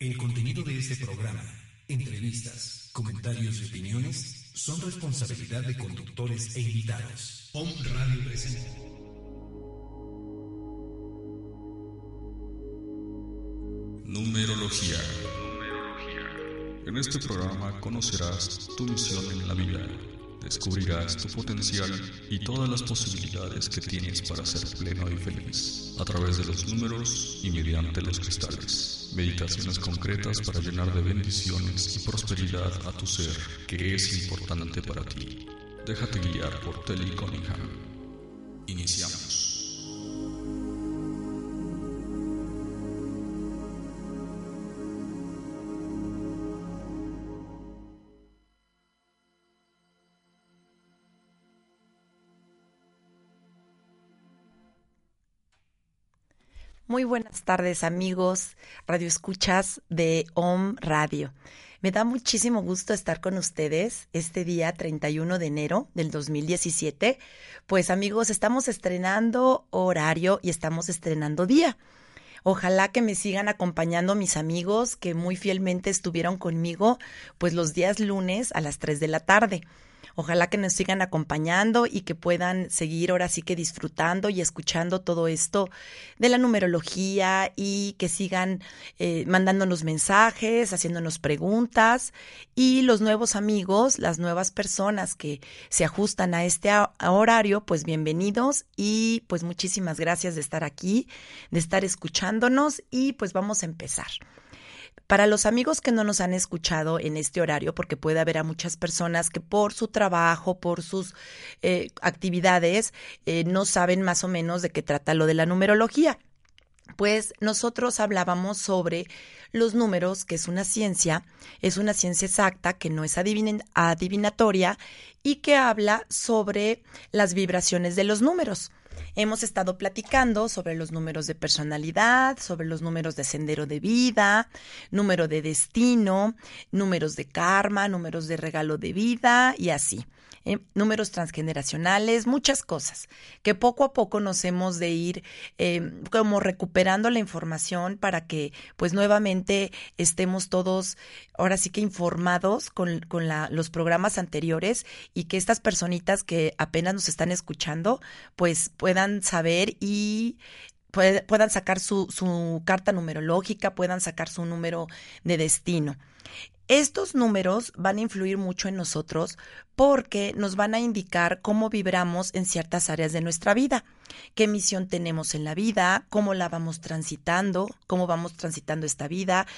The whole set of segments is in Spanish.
El contenido de este programa, entrevistas, comentarios y opiniones son responsabilidad de conductores e invitados. Om Radio presenta. Numerología. En este programa conocerás tu misión en la vida, descubrirás tu potencial y todas las posibilidades que tienes para ser pleno y feliz a través de los números y mediante los cristales. Meditaciones concretas para llenar de bendiciones y prosperidad a tu ser, que es importante para ti. Déjate guiar por Telly Cunningham. Iniciamos. Muy buenas tardes amigos, radio escuchas de OM Radio. Me da muchísimo gusto estar con ustedes este día 31 de enero del 2017. Pues amigos, estamos estrenando horario y estamos estrenando día. Ojalá que me sigan acompañando mis amigos que muy fielmente estuvieron conmigo pues los días lunes a las 3 de la tarde. Ojalá que nos sigan acompañando y que puedan seguir ahora sí que disfrutando y escuchando todo esto de la numerología y que sigan eh, mandándonos mensajes, haciéndonos preguntas y los nuevos amigos, las nuevas personas que se ajustan a este horario, pues bienvenidos y pues muchísimas gracias de estar aquí, de estar escuchándonos y pues vamos a empezar. Para los amigos que no nos han escuchado en este horario, porque puede haber a muchas personas que por su trabajo, por sus eh, actividades, eh, no saben más o menos de qué trata lo de la numerología. Pues nosotros hablábamos sobre los números, que es una ciencia, es una ciencia exacta, que no es adivinatoria y que habla sobre las vibraciones de los números. Hemos estado platicando sobre los números de personalidad, sobre los números de sendero de vida, número de destino, números de karma, números de regalo de vida y así. Eh, números transgeneracionales, muchas cosas, que poco a poco nos hemos de ir eh, como recuperando la información para que pues nuevamente estemos todos ahora sí que informados con, con la, los programas anteriores y que estas personitas que apenas nos están escuchando pues puedan saber y puedan sacar su, su carta numerológica, puedan sacar su número de destino. Estos números van a influir mucho en nosotros porque nos van a indicar cómo vibramos en ciertas áreas de nuestra vida, qué misión tenemos en la vida, cómo la vamos transitando, cómo vamos transitando esta vida,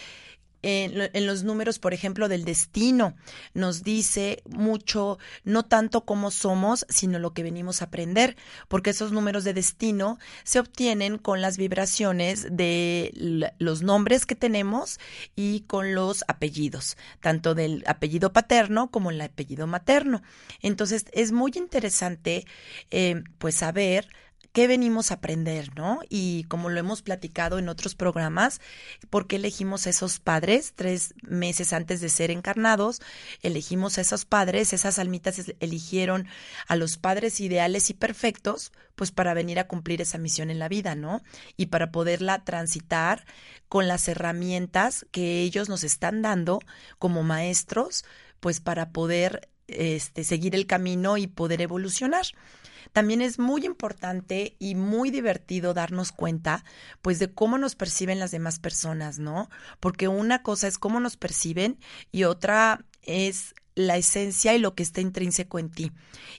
en, los números, por ejemplo, del destino, nos dice mucho, no tanto cómo somos, sino lo que venimos a aprender, porque esos números de destino se obtienen con las vibraciones de los nombres que tenemos y con los apellidos, tanto del apellido paterno como el apellido materno. Entonces, es muy interesante, eh, pues, saber qué venimos a aprender, ¿no? Y como lo hemos platicado en otros programas, ¿por qué elegimos a esos padres tres meses antes de ser encarnados? Elegimos a esos padres, esas almitas eligieron a los padres ideales y perfectos, pues para venir a cumplir esa misión en la vida, ¿no? Y para poderla transitar con las herramientas que ellos nos están dando como maestros, pues para poder este, seguir el camino y poder evolucionar también es muy importante y muy divertido darnos cuenta, pues, de cómo nos perciben las demás personas, ¿no? Porque una cosa es cómo nos perciben y otra es la esencia y lo que está intrínseco en ti.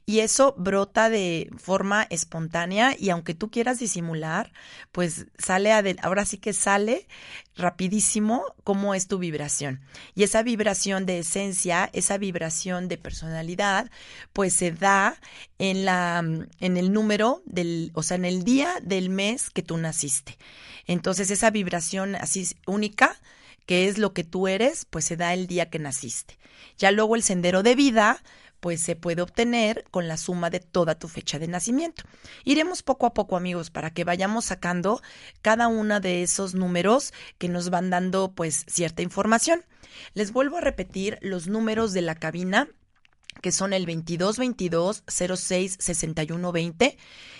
Y eso brota de forma espontánea y aunque tú quieras disimular, pues sale, ahora sí que sale rapidísimo cómo es tu vibración. Y esa vibración de esencia, esa vibración de personalidad, pues se da en la, en el número del, o sea, en el día del mes que tú naciste. Entonces esa vibración así única, que es lo que tú eres, pues se da el día que naciste. Ya luego el sendero de vida, pues se puede obtener con la suma de toda tu fecha de nacimiento. Iremos poco a poco, amigos, para que vayamos sacando cada uno de esos números que nos van dando pues cierta información. Les vuelvo a repetir los números de la cabina que son el 2222 06 61 20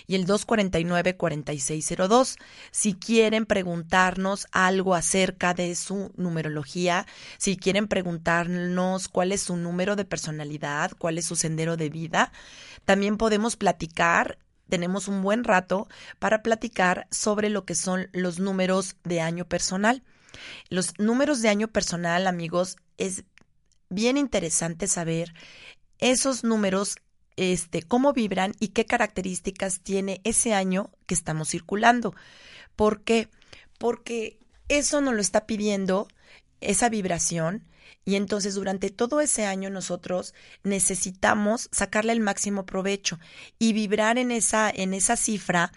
y el 249 4602. Si quieren preguntarnos algo acerca de su numerología, si quieren preguntarnos cuál es su número de personalidad, cuál es su sendero de vida, también podemos platicar tenemos un buen rato para platicar sobre lo que son los números de año personal. Los números de año personal, amigos, es bien interesante saber esos números, este, cómo vibran y qué características tiene ese año que estamos circulando. ¿Por qué? Porque eso nos lo está pidiendo esa vibración y entonces durante todo ese año nosotros necesitamos sacarle el máximo provecho y vibrar en esa en esa cifra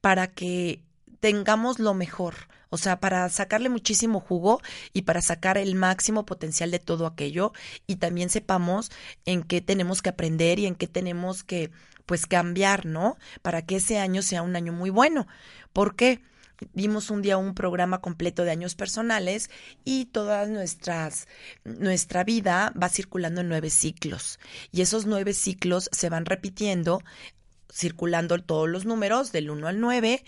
para que tengamos lo mejor, o sea, para sacarle muchísimo jugo y para sacar el máximo potencial de todo aquello y también sepamos en qué tenemos que aprender y en qué tenemos que pues cambiar, ¿no? Para que ese año sea un año muy bueno. ¿Por qué? vimos un día un programa completo de años personales y toda nuestras, nuestra vida va circulando en nueve ciclos. Y esos nueve ciclos se van repitiendo, circulando todos los números del 1 al 9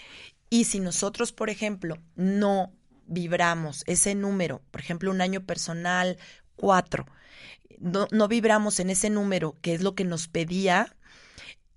y si nosotros, por ejemplo, no vibramos ese número, por ejemplo, un año personal 4, no, no vibramos en ese número, que es lo que nos pedía,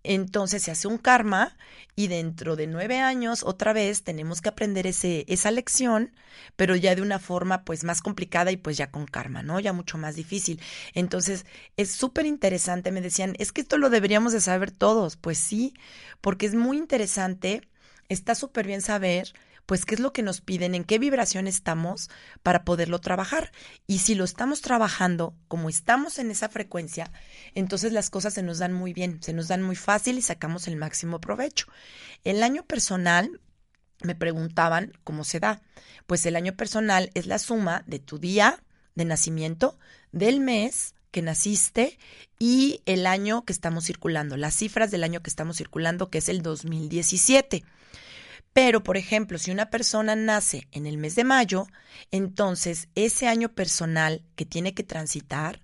entonces se hace un karma y dentro de nueve años otra vez tenemos que aprender ese, esa lección, pero ya de una forma pues más complicada y pues ya con karma, ¿no? Ya mucho más difícil. Entonces es súper interesante, me decían, es que esto lo deberíamos de saber todos. Pues sí, porque es muy interesante está súper bien saber pues qué es lo que nos piden, en qué vibración estamos para poderlo trabajar. Y si lo estamos trabajando como estamos en esa frecuencia, entonces las cosas se nos dan muy bien, se nos dan muy fácil y sacamos el máximo provecho. El año personal, me preguntaban cómo se da. Pues el año personal es la suma de tu día de nacimiento, del mes que naciste y el año que estamos circulando, las cifras del año que estamos circulando, que es el 2017. Pero, por ejemplo, si una persona nace en el mes de mayo, entonces ese año personal que tiene que transitar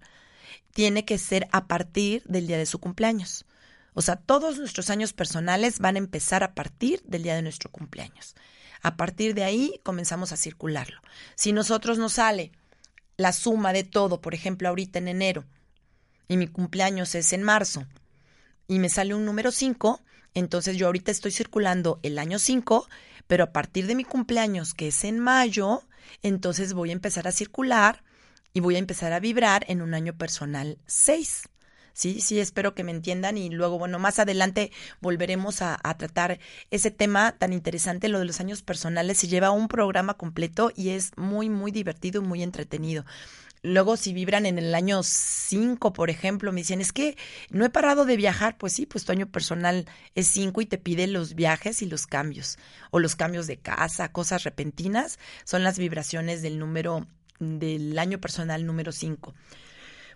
tiene que ser a partir del día de su cumpleaños. O sea, todos nuestros años personales van a empezar a partir del día de nuestro cumpleaños. A partir de ahí comenzamos a circularlo. Si nosotros nos sale la suma de todo, por ejemplo, ahorita en enero, y mi cumpleaños es en marzo, y me sale un número 5, entonces yo ahorita estoy circulando el año 5, pero a partir de mi cumpleaños, que es en mayo, entonces voy a empezar a circular y voy a empezar a vibrar en un año personal 6. Sí, sí, espero que me entiendan y luego, bueno, más adelante volveremos a, a, tratar ese tema tan interesante, lo de los años personales. Se lleva un programa completo y es muy, muy divertido y muy entretenido. Luego, si vibran en el año 5, por ejemplo, me dicen, es que no he parado de viajar. Pues sí, pues tu año personal es 5 y te pide los viajes y los cambios. O los cambios de casa, cosas repentinas, son las vibraciones del número, del año personal número 5.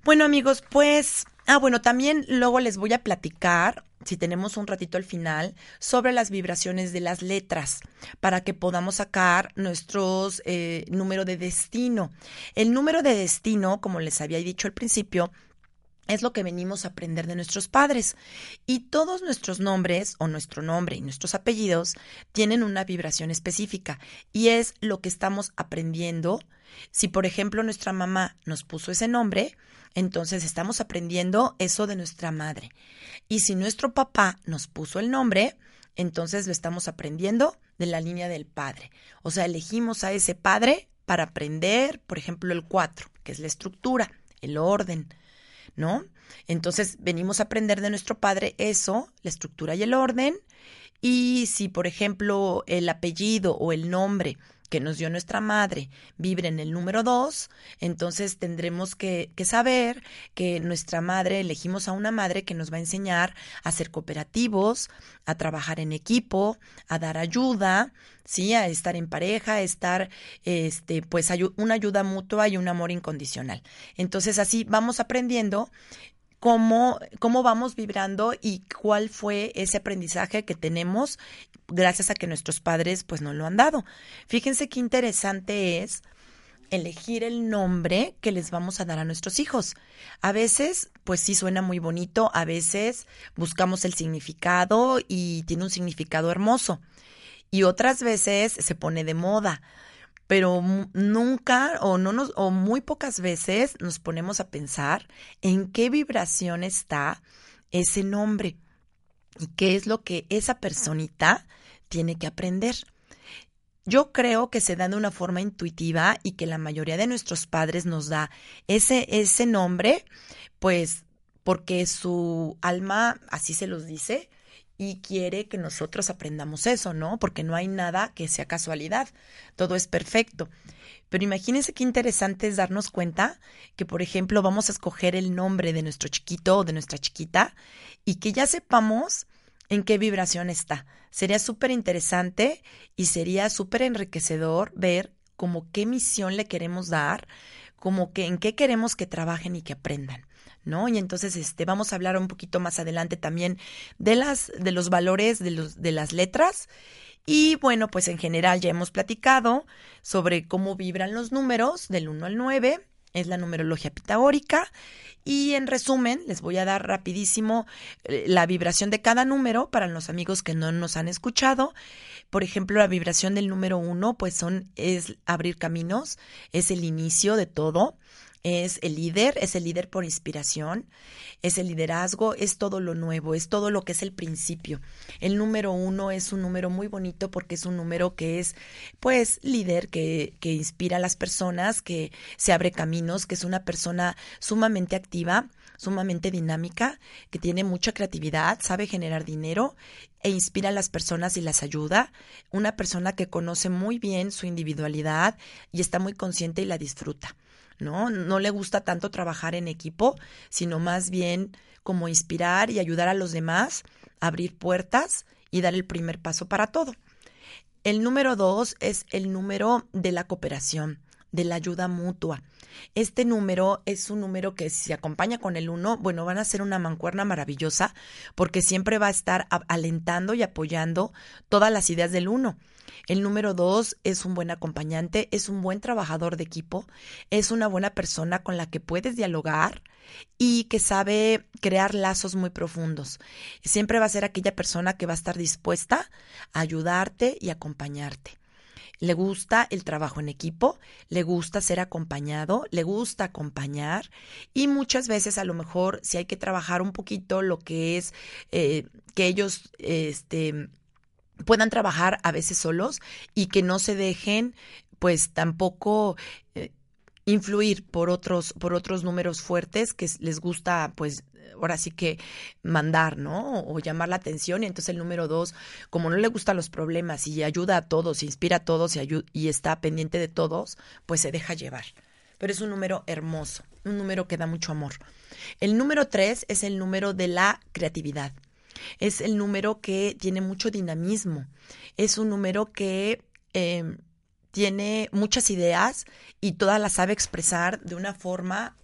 Bueno, amigos, pues, ah, bueno, también luego les voy a platicar si tenemos un ratito al final, sobre las vibraciones de las letras para que podamos sacar nuestro eh, número de destino. El número de destino, como les había dicho al principio, es lo que venimos a aprender de nuestros padres. Y todos nuestros nombres, o nuestro nombre y nuestros apellidos, tienen una vibración específica. Y es lo que estamos aprendiendo. Si, por ejemplo, nuestra mamá nos puso ese nombre, entonces estamos aprendiendo eso de nuestra madre. Y si nuestro papá nos puso el nombre, entonces lo estamos aprendiendo de la línea del padre. O sea, elegimos a ese padre para aprender, por ejemplo, el 4, que es la estructura, el orden, ¿no? Entonces venimos a aprender de nuestro padre eso, la estructura y el orden. Y si, por ejemplo, el apellido o el nombre que nos dio nuestra madre vibre en el número 2, entonces tendremos que, que, saber que nuestra madre, elegimos a una madre que nos va a enseñar a ser cooperativos, a trabajar en equipo, a dar ayuda, sí, a estar en pareja, a estar, este, pues, una ayuda mutua y un amor incondicional. Entonces así vamos aprendiendo cómo, cómo vamos vibrando y cuál fue ese aprendizaje que tenemos gracias a que nuestros padres pues nos lo han dado. Fíjense qué interesante es elegir el nombre que les vamos a dar a nuestros hijos. A veces, pues sí suena muy bonito, a veces buscamos el significado y tiene un significado hermoso. Y otras veces se pone de moda, pero nunca o no nos o muy pocas veces nos ponemos a pensar en qué vibración está ese nombre y qué es lo que esa personita tiene que aprender. Yo creo que se da de una forma intuitiva y que la mayoría de nuestros padres nos da ese, ese nombre, pues porque su alma así se los dice y quiere que nosotros aprendamos eso, ¿no? Porque no hay nada que sea casualidad, todo es perfecto. Pero imagínense qué interesante es darnos cuenta que, por ejemplo, vamos a escoger el nombre de nuestro chiquito o de nuestra chiquita y que ya sepamos en qué vibración está. Sería súper interesante y sería súper enriquecedor ver como qué misión le queremos dar, como que en qué queremos que trabajen y que aprendan. ¿No? Y entonces este vamos a hablar un poquito más adelante también de las de los valores de los de las letras y bueno, pues en general ya hemos platicado sobre cómo vibran los números del 1 al 9, es la numerología pitagórica y en resumen, les voy a dar rapidísimo eh, la vibración de cada número para los amigos que no nos han escuchado. Por ejemplo, la vibración del número uno, pues son, es abrir caminos, es el inicio de todo es el líder, es el líder por inspiración, es el liderazgo, es todo lo nuevo, es todo lo que es el principio. El número uno es un número muy bonito porque es un número que es, pues, líder, que, que inspira a las personas, que se abre caminos, que es una persona sumamente activa, sumamente dinámica, que tiene mucha creatividad, sabe generar dinero e inspira a las personas y las ayuda. Una persona que conoce muy bien su individualidad y está muy consciente y la disfruta. ¿No? No le gusta tanto trabajar en equipo, sino más bien como inspirar y ayudar a los demás, abrir puertas y dar el primer paso para todo. El número dos es el número de la cooperación, de la ayuda mutua. Este número es un número que si se acompaña con el uno, bueno, van a ser una mancuerna maravillosa porque siempre va a estar alentando y apoyando todas las ideas del uno. El número dos es un buen acompañante, es un buen trabajador de equipo, es una buena persona con la que puedes dialogar y que sabe crear lazos muy profundos. Siempre va a ser aquella persona que va a estar dispuesta a ayudarte y acompañarte. Le gusta el trabajo en equipo, le gusta ser acompañado, le gusta acompañar y muchas veces a lo mejor si hay que trabajar un poquito lo que es eh, que ellos este, puedan trabajar a veces solos y que no se dejen pues tampoco eh, influir por otros por otros números fuertes que les gusta pues ahora sí que mandar, ¿no? O llamar la atención y entonces el número dos, como no le gustan los problemas y ayuda a todos, inspira a todos y, está pendiente de todos, pues se deja llevar. Pero es un número hermoso, un número que da mucho amor. El número tres es el número de la creatividad. Es el número que tiene mucho dinamismo. Es un número que em, tiene muchas ideas y todas las sabe expresar de una forma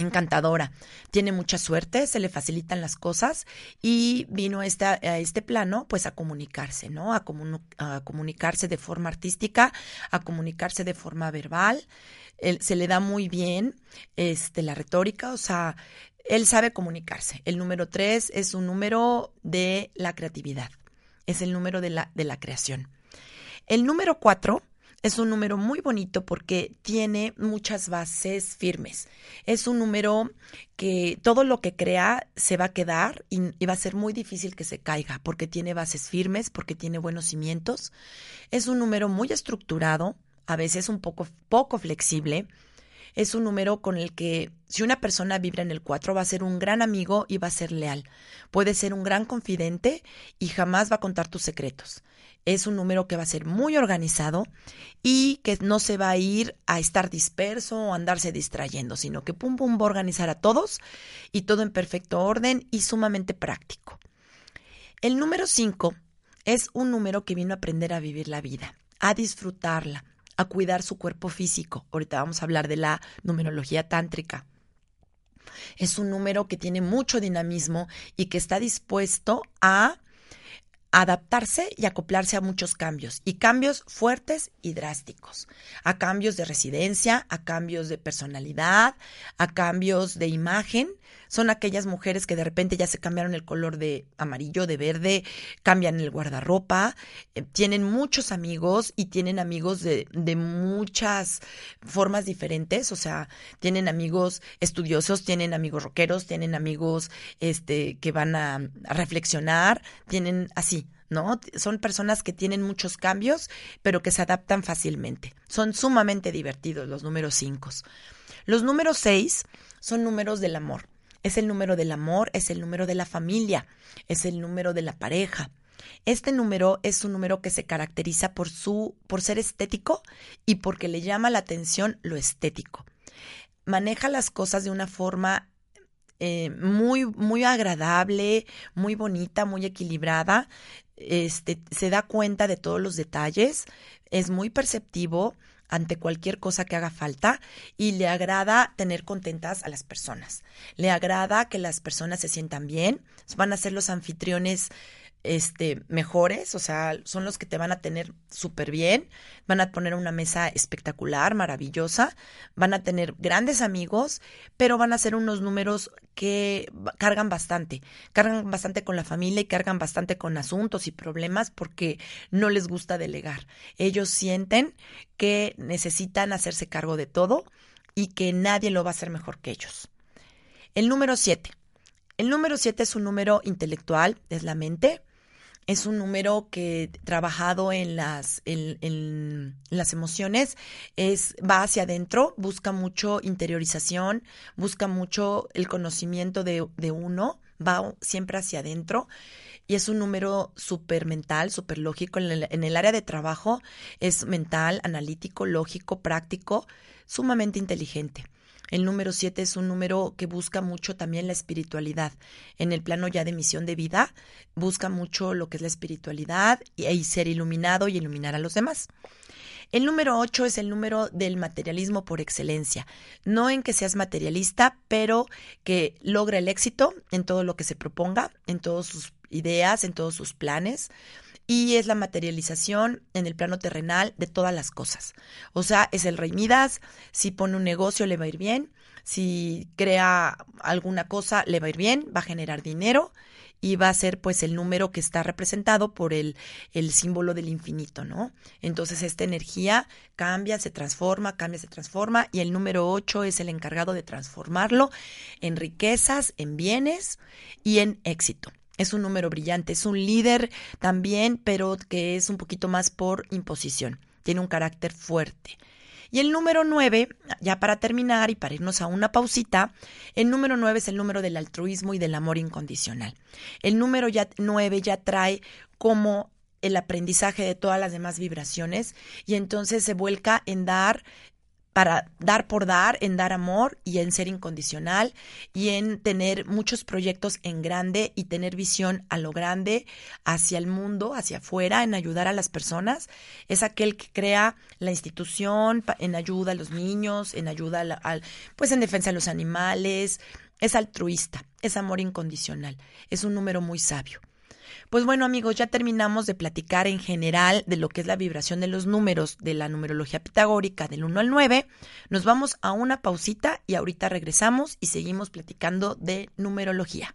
encantadora. Tiene mucha suerte, se le facilitan las cosas y vino a este, a este plano pues a comunicarse, ¿no? A, a, comunicarse de forma artística, a comunicarse de forma verbal. se le da muy bien este, la retórica, o sea, él sabe comunicarse. El número tres es un número de la creatividad, es el número de la, de la creación. El número cuatro es un número muy bonito porque tiene muchas bases firmes. Es un número que todo lo que crea se va a quedar y, va a ser muy difícil que se caiga porque tiene bases firmes, porque tiene buenos cimientos. Es un número muy estructurado, a veces un poco, poco flexible, es un número con el que si una persona vibra en el 4 va a ser un gran amigo y va a ser leal. Puede ser un gran confidente y jamás va a contar tus secretos. Es un número que va a ser muy organizado y que no se va a ir a estar disperso o andarse distrayendo, sino que pum pum va a organizar a todos y todo en perfecto orden y sumamente práctico. El número 5 es un número que vino a aprender a vivir la vida, a disfrutarla, a cuidar su cuerpo físico. Ahorita vamos a hablar de la numerología tántrica. Es un número que tiene mucho dinamismo y que está dispuesto a adaptarse y acoplarse a muchos cambios, y cambios fuertes y drásticos, a cambios de residencia, a cambios de personalidad, a cambios de imagen. Son aquellas mujeres que de repente ya se cambiaron el color de amarillo, de verde, cambian el guardarropa, eh, tienen muchos amigos y tienen amigos de, de muchas formas diferentes, o sea, tienen amigos estudiosos, tienen amigos rockeros, tienen amigos este, que van a, reflexionar, tienen así, ¿no? Son personas que tienen muchos cambios, pero que se adaptan fácilmente. Son sumamente divertidos los números 5. Los números 6 son números del amor. Es el número del amor, es el número de la familia, es el número de la pareja. Este número es un número que se caracteriza por su por ser estético y porque le llama la atención lo estético. Maneja las cosas de una forma eh, muy, muy agradable, muy bonita, muy equilibrada. Este, se da cuenta de todos los detalles, es muy perceptivo ante cualquier cosa que haga falta y le agrada tener contentas a las personas. Le agrada que las personas se sientan bien, van a ser los anfitriones este, mejores, o sea, son los que te van a tener súper bien, van a poner una mesa espectacular, maravillosa, van a tener grandes amigos, pero van a ser unos números que cargan bastante, cargan bastante con la familia y cargan bastante con asuntos y problemas porque no les gusta delegar. Ellos sienten que necesitan hacerse cargo de todo y que nadie lo va a hacer mejor que ellos. El número 7. El número 7 es un número intelectual, es la mente es un número que trabajado en las, en, las emociones es, va hacia adentro, busca mucho interiorización, busca mucho el conocimiento de, de uno, va siempre hacia adentro y es un número súper mental, súper lógico. En el, en el, área de trabajo es mental, analítico, lógico, práctico, sumamente inteligente. El número 7 es un número que busca mucho también la espiritualidad. En el plano ya de misión de vida, busca mucho lo que es la espiritualidad y, ser iluminado y iluminar a los demás. El número 8 es el número del materialismo por excelencia. No en que seas materialista, pero que logra el éxito en todo lo que se proponga, en todas sus ideas, en todos sus planes y es la materialización en el plano terrenal de todas las cosas. O sea, es el rey Midas, si pone un negocio le va a ir bien, si crea alguna cosa le va a ir bien, va a generar dinero y va a ser pues el número que está representado por el, el símbolo del infinito, ¿no? Entonces esta energía cambia, se transforma, cambia, se transforma y el número 8 es el encargado de transformarlo en riquezas, en bienes y en éxito. Es un número brillante, es un líder también, pero que es un poquito más por imposición. Tiene un carácter fuerte. Y el número nueve, ya para terminar y para irnos a una pausita, el número nueve es el número del altruismo y del amor incondicional. El número ya, nueve ya trae como el aprendizaje de todas las demás vibraciones y entonces se vuelca en dar para dar por dar, en dar amor y en ser incondicional y en tener muchos proyectos en grande y tener visión a lo grande hacia el mundo, hacia afuera, en ayudar a las personas. Es aquel que crea la institución en ayuda a los niños, en ayuda al, pues en defensa de los animales. Es altruista, es amor incondicional, es un número muy sabio. Pues bueno amigos, ya terminamos de platicar en general de lo que es la vibración de los números de la numerología pitagórica del 1 al 9. Nos vamos a una pausita y ahorita regresamos y seguimos platicando de numerología.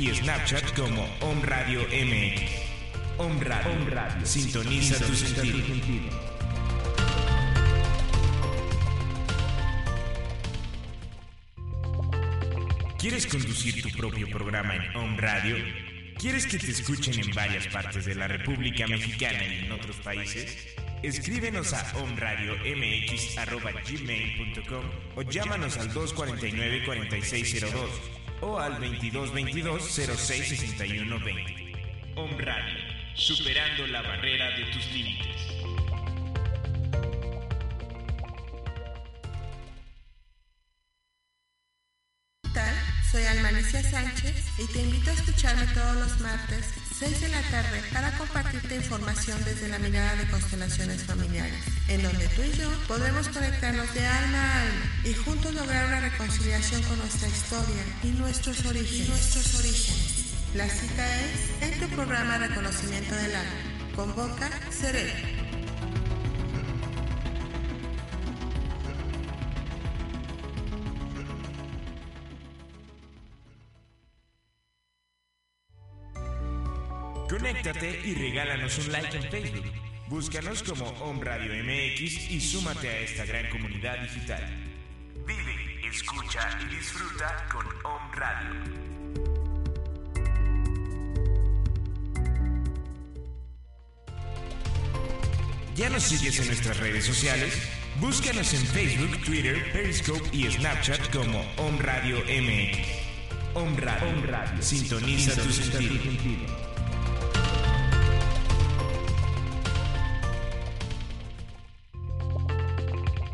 Y Snapchat como Om Radio MX. Om Radio. Sintoniza, tu sentido. ¿Quieres conducir tu propio programa en Om Radio? ¿Quieres que te escuchen en varias partes de la República Mexicana y en otros países? Escríbenos a omradiomx.gmail.com o llámanos al 249-4602 o al 2222-066120. Om superando la barrera de tus límites. Soy Almanicia Sánchez y te invito a escucharme todos los martes, 6 de la tarde, para compartirte información desde la mirada de constelaciones familiares, en donde tú y yo podremos conectarnos de alma a alma y juntos lograr una reconciliación con nuestra historia y nuestros orígenes. nuestros orígenes. La cita es en tu programa Reconocimiento del Alma. Convoca Cerebro. Conéctate y regálanos un like en Facebook. Búscanos como Om Radio MX y súmate a esta gran comunidad digital. Vive, escucha y disfruta con Om Radio. ¿Ya nos sigues en nuestras redes sociales? Búscanos en Facebook, Twitter, Periscope y Snapchat como Om Radio MX. Om Radio. Sintoniza, tu sentido.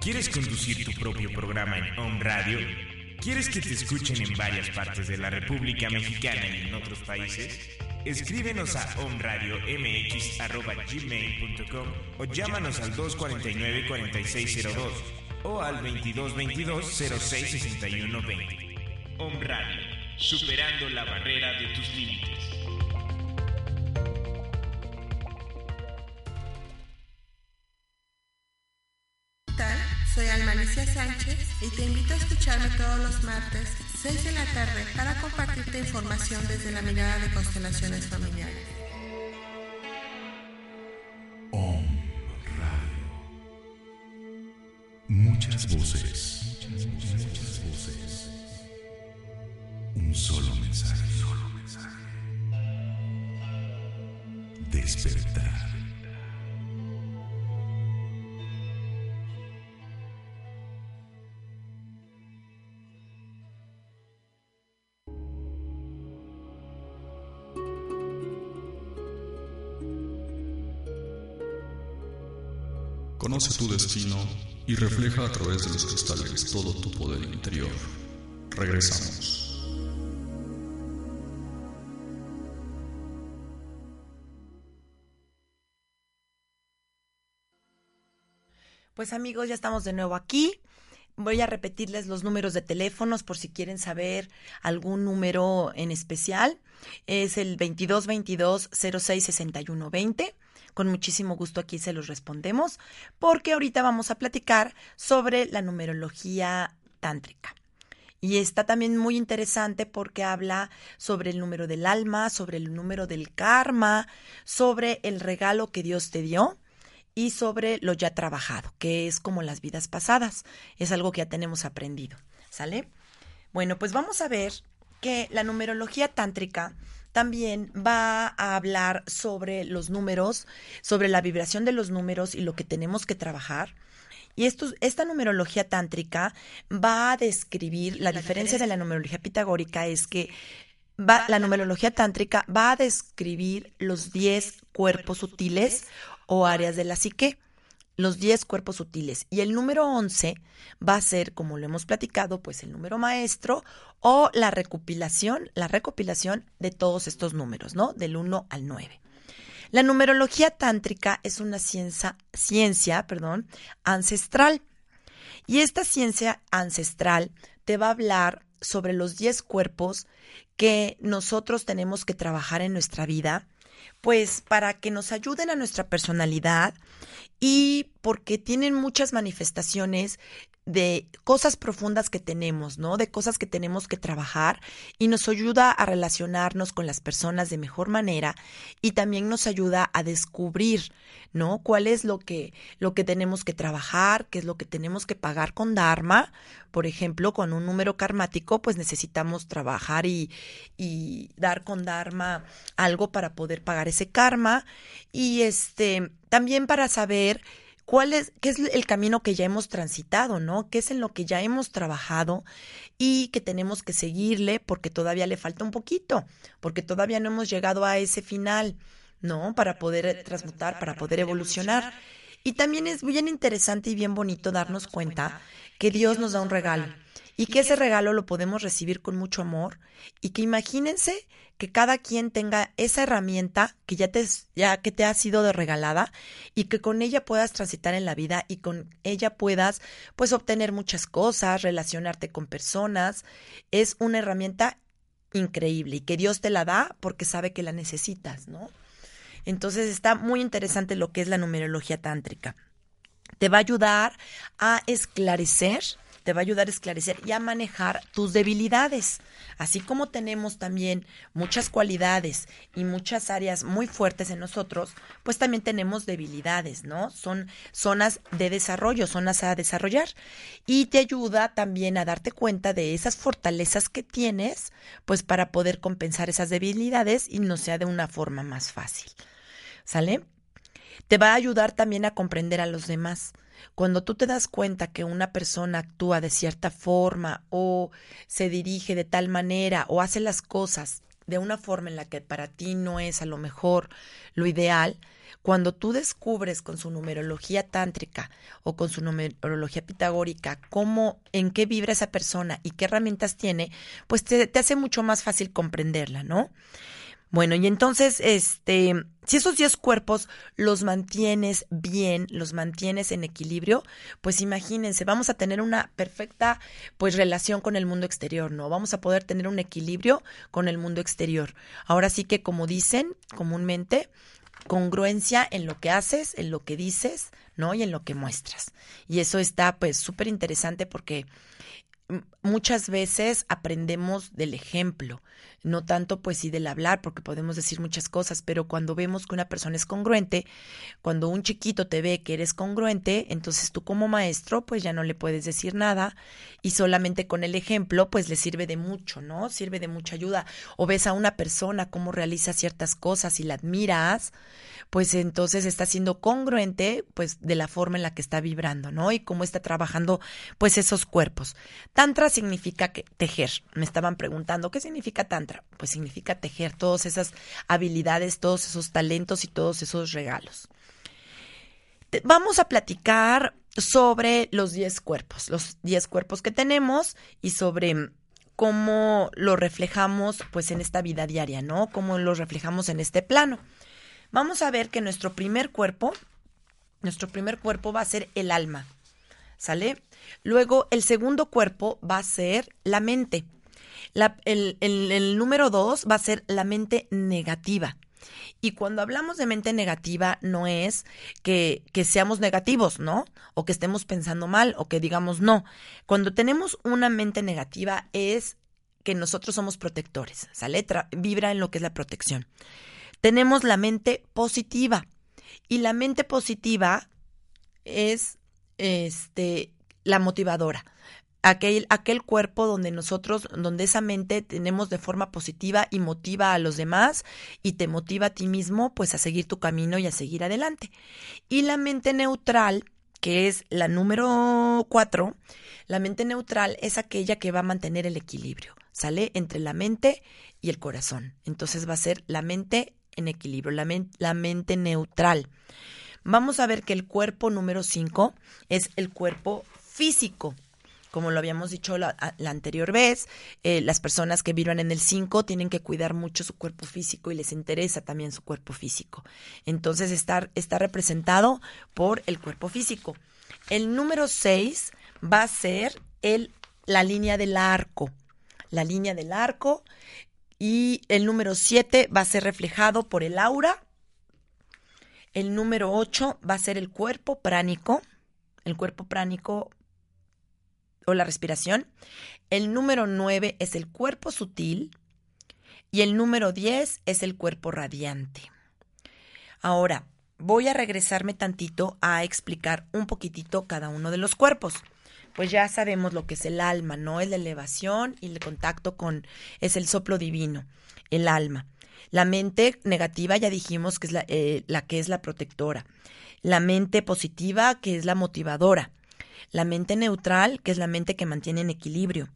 ¿Quieres conducir tu propio programa en Home Radio? ¿Quieres que te escuchen en varias partes de la República Mexicana y en otros países? Escríbenos a omradiomx.gmail.com o llámanos al 249-4602 o al 2222-066120. Home Radio, superando la barrera de tus límites. Sánchez y te invito a escucharme todos los martes, 6 de la tarde, para compartirte información desde la mirada de constelaciones familiares. Om Radio. Muchas voces. Muchas voces. Un solo mensaje. Solo mensaje. Despertar. Conoce tu destino y refleja a través de los cristales todo tu poder interior. Regresamos. Pues amigos, ya estamos de nuevo aquí. Voy a repetirles los números de teléfonos por si quieren saber algún número en especial. Es el 2222 066120 con muchísimo gusto aquí se los respondemos, porque ahorita vamos a platicar sobre la numerología tántrica. Y está también muy interesante porque habla sobre el número del alma, sobre el número del karma, sobre el regalo que Dios te dio y sobre lo ya trabajado, que es como las vidas pasadas. Es algo que ya tenemos aprendido. ¿Sale? Bueno, pues vamos a ver que la numerología tántrica también va a hablar sobre los números, sobre la vibración de los números y lo que tenemos que trabajar. Y esto, esta numerología tántrica va a describir, la, diferencia de la numerología pitagórica es que va, la numerología tántrica va a describir los 10 cuerpos sutiles o áreas de la psique los 10 cuerpos sutiles. Y el número 11 va a ser, como lo hemos platicado, pues el número maestro o la recopilación, la recopilación de todos estos números, ¿no? Del 1 al 9. La numerología tántrica es una ciencia, ciencia perdón, ancestral. Y esta ciencia ancestral te va a hablar sobre los 10 cuerpos que nosotros tenemos que trabajar en nuestra vida, pues para que nos ayuden a nuestra personalidad y porque tienen muchas manifestaciones de cosas profundas que tenemos, ¿no? De cosas que tenemos que trabajar y nos ayuda a relacionarnos con las personas de mejor manera y también nos ayuda a descubrir, ¿no? Cuál es lo que lo que tenemos que trabajar, qué es lo que tenemos que pagar con dharma. Por ejemplo, con un número karmático, pues necesitamos trabajar y, y dar con dharma algo para poder pagar ese karma y este también para saber cuál es, qué es el camino que ya hemos transitado, ¿no? ¿Qué es en lo que ya hemos trabajado y que tenemos que seguirle porque todavía le falta un poquito, porque todavía no hemos llegado a ese final, ¿no? Para poder transmutar, para poder evolucionar. Y también es bien interesante y bien bonito darnos cuenta que Dios nos da un regalo y que ese regalo lo podemos recibir con mucho amor y que imagínense que cada quien tenga esa herramienta que ya te, ya que te ha sido regalada y que con ella puedas transitar en la vida y con ella puedas pues obtener muchas cosas, relacionarte con personas. Es una herramienta increíble y que Dios te la da porque sabe que la necesitas, ¿no? Entonces está muy interesante lo que es la numerología tántrica. Te va a ayudar a esclarecer te va a ayudar a esclarecer y a manejar tus debilidades. Así como tenemos también muchas cualidades y muchas áreas muy fuertes en nosotros, pues también tenemos debilidades, ¿no? Son zonas de desarrollo, zonas a desarrollar. Y te ayuda también a darte cuenta de esas fortalezas que tienes, pues para poder compensar esas debilidades y no sea de una forma más fácil. ¿Sale? Te va a ayudar también a comprender a los demás. Cuando tú te das cuenta que una persona actúa de cierta forma o se dirige de tal manera o hace las cosas de una forma en la que para ti no es a lo mejor lo ideal, cuando tú descubres con su numerología tántrica o con su numerología pitagórica cómo, en qué vibra esa persona y qué herramientas tiene, pues te, te hace mucho más fácil comprenderla, ¿no? Bueno, y entonces, este, si esos 10 cuerpos los mantienes bien, los mantienes en equilibrio, pues imagínense, vamos a tener una perfecta pues relación con el mundo exterior, ¿no? Vamos a poder tener un equilibrio con el mundo exterior. Ahora sí que como dicen comúnmente, congruencia en lo que haces, en lo que dices, ¿no? Y en lo que muestras. Y eso está pues súper interesante porque muchas veces aprendemos del ejemplo, no tanto pues sí del hablar, porque podemos decir muchas cosas, pero cuando vemos que una persona es congruente, cuando un chiquito te ve que eres congruente, entonces tú como maestro pues ya no le puedes decir nada y solamente con el ejemplo pues le sirve de mucho, ¿no? Sirve de mucha ayuda. O ves a una persona cómo realiza ciertas cosas y la admiras, pues entonces está siendo congruente pues de la forma en la que está vibrando, ¿no? Y cómo está trabajando pues esos cuerpos. Tantra significa que, tejer. Me estaban preguntando, ¿qué significa Tantra? Pues significa tejer todas esas habilidades, todos esos talentos y todos esos regalos. Vamos a platicar sobre los 10 cuerpos, los 10 cuerpos que tenemos y sobre cómo lo reflejamos pues en esta vida diaria, ¿no? Cómo lo reflejamos en este plano. Vamos a ver que nuestro primer cuerpo, nuestro primer cuerpo va a ser el alma. ¿Sale? Luego, el segundo cuerpo va a ser la mente. el, número dos va a ser la mente negativa. Y cuando hablamos de mente negativa, no es que, seamos negativos, ¿no? O que estemos pensando mal o que digamos no. Cuando tenemos una mente negativa es que nosotros somos protectores, ¿sale? vibra en lo que es la protección. Tenemos la mente positiva. Y la mente positiva es este, la motivadora. Aquel, aquel cuerpo donde nosotros, donde esa mente tenemos de forma positiva y motiva a los demás y te motiva a ti mismo pues a seguir tu camino y a seguir adelante. Y la mente neutral, que es la número cuatro, la mente neutral es aquella que va a mantener el equilibrio, ¿sale? Entre la mente y el corazón. Entonces va a ser la mente en equilibrio, la, la mente neutral vamos a ver que el cuerpo número 5 es el cuerpo físico. Como lo habíamos dicho la, anterior vez, eh, las personas que vivan en el 5 tienen que cuidar mucho su cuerpo físico y les interesa también su cuerpo físico. Entonces está, representado por el cuerpo físico. El número 6 va a ser el, la línea del arco. La línea del arco. Y el número 7 va a ser reflejado por el aura El número 8 va a ser el cuerpo pránico, el cuerpo pránico o la respiración. El número 9 es el cuerpo sutil y el número 10 es el cuerpo radiante. Ahora, voy a regresarme tantito a explicar un poquitito cada uno de los cuerpos. Pues ya sabemos lo que es el alma, ¿no? Es la elevación y el contacto con, es el soplo divino, el alma. La mente negativa ya dijimos que es la, eh, la que es la protectora. La mente positiva que es la motivadora. La mente neutral que es la mente que mantiene en equilibrio.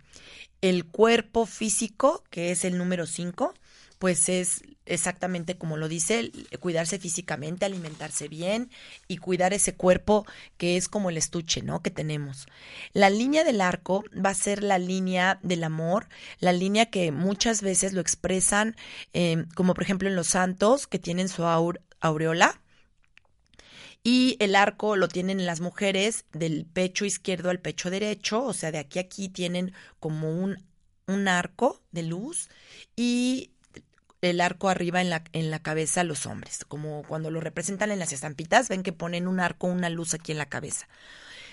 El cuerpo físico que es el número 5 pues es exactamente como lo dice, cuidarse físicamente, alimentarse bien y cuidar ese cuerpo que es como el estuche, ¿no? Que tenemos. La línea del arco va a ser la línea del amor, la línea que muchas veces lo expresan, eh, como por ejemplo en los santos, que tienen su aureola. Y el arco lo tienen las mujeres del pecho izquierdo al pecho derecho, o sea, de aquí a aquí tienen como un, un arco de luz y el arco arriba en la, en la cabeza los hombres, como cuando lo representan en las estampitas, ven que ponen un arco, una luz aquí en la cabeza.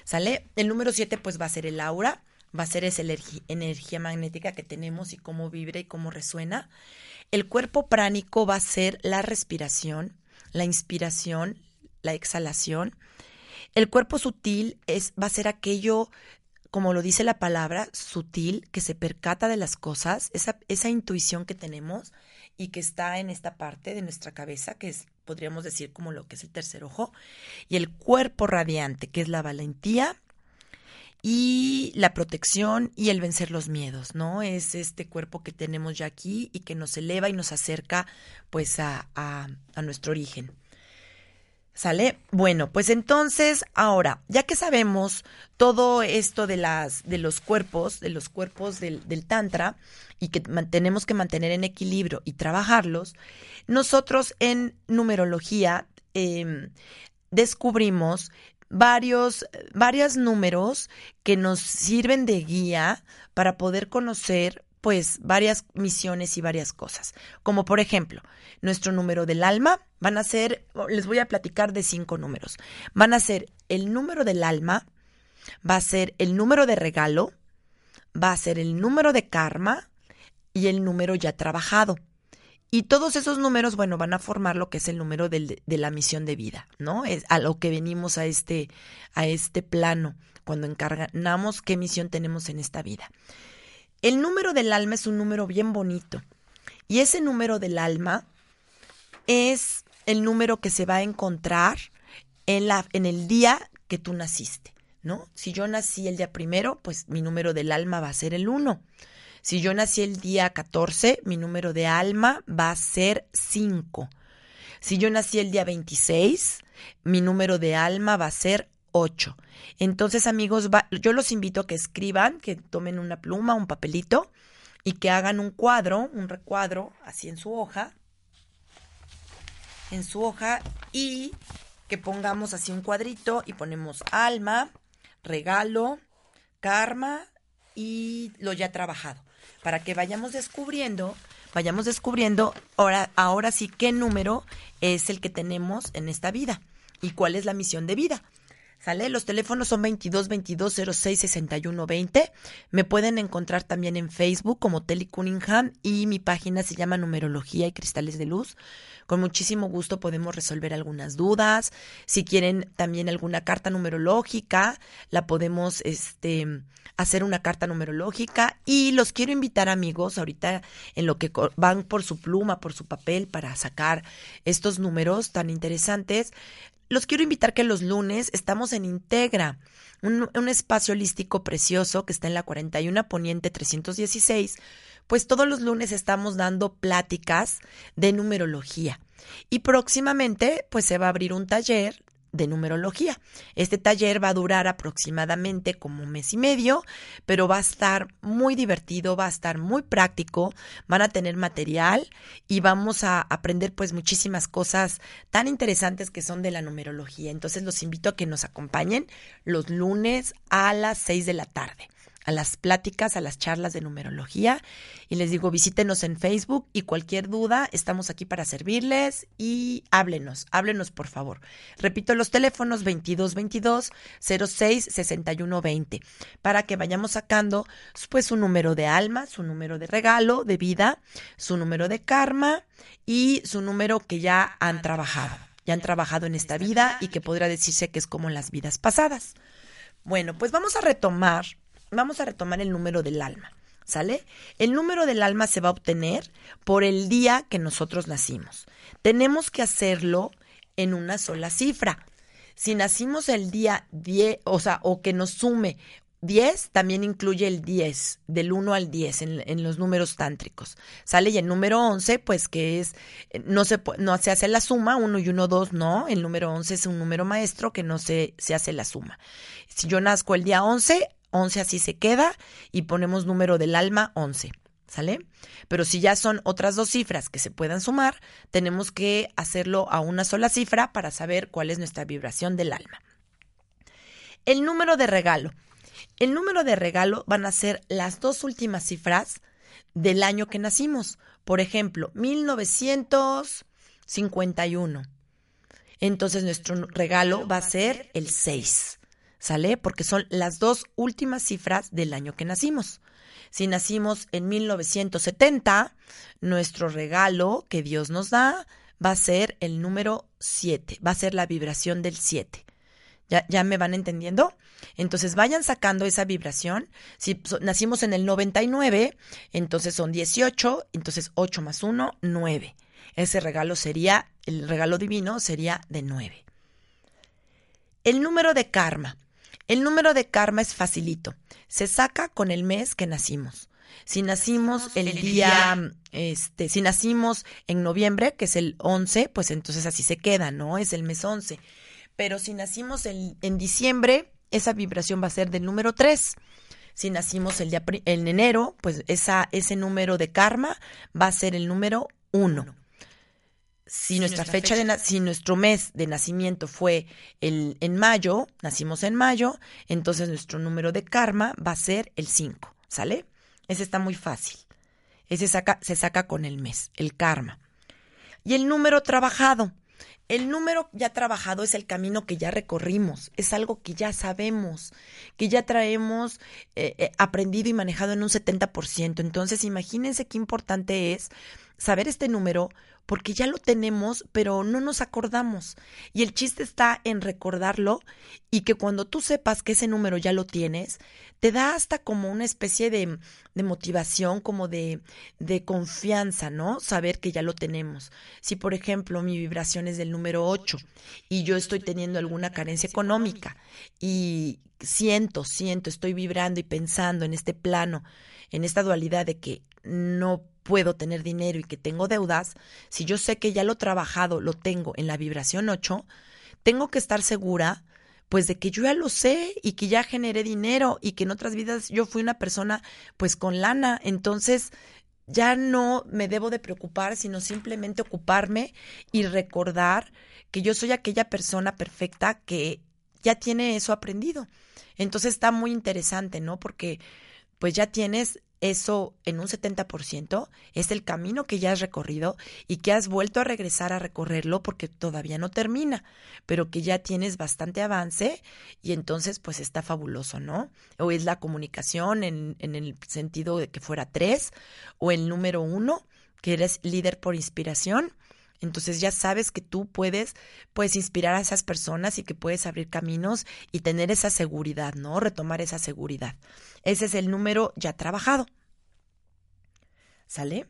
¿Sale? El número 7 pues va a ser el aura, va a ser esa energía magnética que tenemos y cómo vibra y cómo resuena. El cuerpo pránico va a ser la respiración, la inspiración, la exhalación. El cuerpo sutil es, va a ser aquello, como lo dice la palabra, sutil, que se percata de las cosas, esa, esa intuición que tenemos y que está en esta parte de nuestra cabeza, que es, podríamos decir, como lo que es el tercer ojo, y el cuerpo radiante, que es la valentía y la protección y el vencer los miedos, ¿no? Es este cuerpo que tenemos ya aquí y que nos eleva y nos acerca pues a, a, a nuestro origen. ¿Sale? Bueno, pues entonces, ahora, ya que sabemos todo esto de las, de los cuerpos, de los cuerpos del, del Tantra, y que tenemos que mantener en equilibrio y trabajarlos, nosotros en numerología em, descubrimos varios, varios números que nos sirven de guía para poder conocer pues varias misiones y varias cosas. Como por ejemplo, nuestro número del alma van a ser, les voy a platicar de cinco números. Van a ser el número del alma, va a ser el número de regalo, va a ser el número de karma y el número ya trabajado. Y todos esos números, bueno, van a formar lo que es el número de la misión de vida, ¿no? Es a lo que venimos a este, a este plano, cuando encarnamos qué misión tenemos en esta vida. El número del alma es un número bien bonito. Y ese número del alma es el número que se va a encontrar en, la, en el día que tú naciste, ¿no? Si yo nací el día primero, pues mi número del alma va a ser el 1. Si yo nací el día 14, mi número de alma va a ser 5. Si yo nací el día 26, mi número de alma va a ser 8. Entonces, amigos, yo los invito a que escriban, que tomen una pluma, un papelito y que hagan un cuadro, un recuadro, así en su hoja, en su hoja y que pongamos así un cuadrito y ponemos alma, regalo, karma y lo ya trabajado, para que vayamos descubriendo, vayamos descubriendo ahora, ahora sí qué número es el que tenemos en esta vida y cuál es la misión de vida. ¿Sale? Los teléfonos son 22 22 06 61 20. Me pueden encontrar también en Facebook como Telly Cunningham y mi página se llama Numerología y Cristales de Luz. Con muchísimo gusto podemos resolver algunas dudas. Si quieren también alguna carta numerológica, la podemos este, hacer una carta numerológica. Y los quiero invitar, amigos, ahorita en lo que van por su pluma, por su papel, para sacar estos números tan interesantes los quiero invitar que los lunes estamos en Integra, un, espacio holístico precioso que está en la 41 Poniente 316, pues todos los lunes estamos dando pláticas de numerología. Y próximamente, pues se va a abrir un taller de numerología. Este taller va a durar aproximadamente como un mes y medio, pero va a estar muy divertido, va a estar muy práctico, van a tener material y vamos a aprender pues muchísimas cosas tan interesantes que son de la numerología. Entonces los invito a que nos acompañen los lunes a las seis de la tarde. A las pláticas, a las charlas de numerología. Y les digo, visítenos en Facebook y cualquier duda, estamos aquí para servirles y háblenos, háblenos por favor. Repito los teléfonos 2222 06 61 20 para que vayamos sacando pues su número de alma, su número de regalo, de vida, su número de karma y su número que ya han trabajado, ya han trabajado en esta vida y que podrá decirse que es como en las vidas pasadas. Bueno, pues vamos a retomar vamos a retomar el número del alma, ¿sale? El número del alma se va a obtener por el día que nosotros nacimos. Tenemos que hacerlo en una sola cifra. Si nacimos el día 10, o sea, o que nos sume 10 también incluye el 10, del 1 al 10 en, los números tántricos. Sale y el número 11, pues que es, no se, no se hace la suma, 1 y 1, 2, no. El número 11 es un número maestro que no se, se hace la suma. Si yo nazco el día 11, 11 así se queda y ponemos número del alma 11. ¿Sale? Pero si ya son otras dos cifras que se puedan sumar, tenemos que hacerlo a una sola cifra para saber cuál es nuestra vibración del alma. El número de regalo. El número de regalo van a ser las dos últimas cifras del año que nacimos. Por ejemplo, 1951. Entonces nuestro regalo va a ser el 6. ¿Sale? Porque son las dos últimas cifras del año que nacimos. Si nacimos en 1970, nuestro regalo que Dios nos da va a ser el número 7, va a ser la vibración del 7. ¿Ya, ¿Ya, me van entendiendo? Entonces vayan sacando esa vibración. Si nacimos en el 99, entonces son 18, entonces 8 más 1, 9. Ese regalo sería, el regalo divino sería de 9. El número de karma. El número de karma es facilito. Se saca con el mes que nacimos. Si nacimos el, día, este, si nacimos en noviembre, que es el 11, pues entonces así se queda, ¿no? Es el mes 11. Pero si nacimos en, en diciembre, esa vibración va a ser del número 3. Si nacimos el día en enero, pues esa, ese número de karma va a ser el número 1 si, nuestra, fecha, de si nuestro mes de nacimiento fue el, en mayo, nacimos en mayo, entonces nuestro número de karma va a ser el 5, ¿sale? Ese está muy fácil. Ese saca, se saca con el mes, el karma. Y el número trabajado. El número ya trabajado es el camino que ya recorrimos, es algo que ya sabemos, que ya traemos eh, eh, aprendido y manejado en un 70%. Entonces, imagínense qué importante es saber este número porque ya lo tenemos, pero no nos acordamos. Y el chiste está en recordarlo y que cuando tú sepas que ese número ya lo tienes, te da hasta como una especie de, de motivación, como de, de confianza, ¿no? Saber que ya lo tenemos. Si, por ejemplo, mi vibración es del número 8 y yo estoy teniendo alguna carencia económica y siento, siento, estoy vibrando y pensando en este plano, en esta dualidad de que no puedo tener dinero y que tengo deudas, si yo sé que ya lo trabajado, lo tengo en la vibración 8, tengo que estar segura pues de que yo ya lo sé y que ya generé dinero y que en otras vidas yo fui una persona pues con lana, entonces ya no me debo de preocupar, sino simplemente ocuparme y recordar que yo soy aquella persona perfecta que ya tiene eso aprendido. Entonces está muy interesante, ¿no? Porque pues ya tienes eso en un 70% es el camino que ya has recorrido y que has vuelto a regresar a recorrerlo porque todavía no termina, pero que ya tienes bastante avance y entonces pues está fabuloso, ¿no? O es la comunicación en, en el sentido de que fuera tres o el número uno, que eres líder por inspiración entonces ya sabes que tú puedes, puedes inspirar a esas personas y que puedes abrir caminos y tener esa seguridad, ¿no? Retomar esa seguridad. Ese es el número ya trabajado. ¿Sale?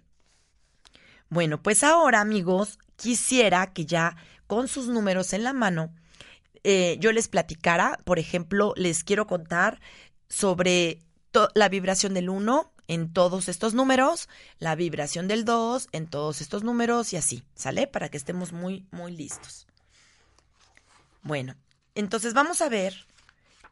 Bueno, pues ahora amigos, quisiera que ya con sus números en la mano, eh, yo les platicara, por ejemplo, les quiero contar sobre la vibración del 1, en todos estos números, la vibración del 2 en todos estos números y así, ¿sale? Para que estemos muy, muy listos. Bueno, entonces vamos a ver